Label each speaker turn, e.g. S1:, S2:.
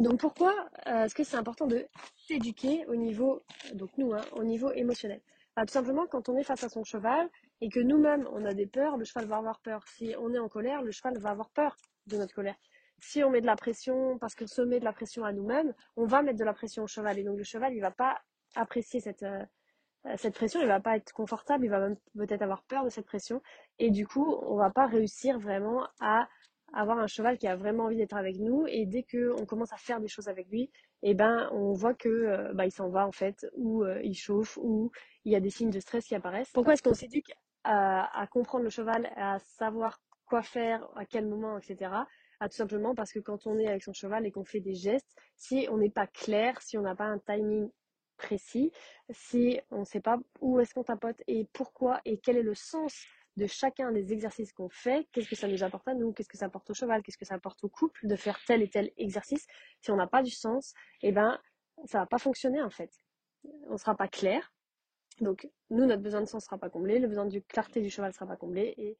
S1: Donc pourquoi euh, est-ce que c'est important de s'éduquer au niveau, donc nous, hein, au niveau émotionnel? Bah, Tout simplement, quand on est face à son cheval et que nous-mêmes on a des peurs, le cheval va avoir peur. Si on est en colère, le cheval va avoir peur de notre colère. Si on met de la pression, parce qu'on se met de la pression à nous-mêmes, on va mettre de la pression au cheval et donc le cheval il va pas apprécier cette euh, cette pression, il va pas être confortable, il va même peut-être avoir peur de cette pression et du coup on va pas réussir vraiment à avoir un cheval qui a vraiment envie d'être avec nous et dès que on commence à faire des choses avec lui, et eh ben on voit que euh, bah, il s'en va en fait ou euh, il chauffe ou il y a des signes de stress qui apparaissent. Pourquoi est-ce qu'on s'éduque à, à, comprendre le cheval, à savoir quoi faire, à quel moment, etc. Ah, tout simplement parce que quand on est avec son cheval et qu'on fait des gestes, si on n'est pas clair, si on n'a pas un timing précis, si on ne sait pas où est-ce qu'on tapote et pourquoi et quel est le sens de chacun des exercices qu'on fait, qu'est-ce que ça nous apporte à nous, qu'est-ce que ça apporte au cheval, qu'est-ce que ça apporte au couple de faire tel et tel exercice? Si on n'a pas du sens, eh ben, ça va pas fonctionner en fait. On sera pas clair. Donc, nous, notre besoin de sens sera pas comblé, le besoin de clarté du cheval sera pas comblé et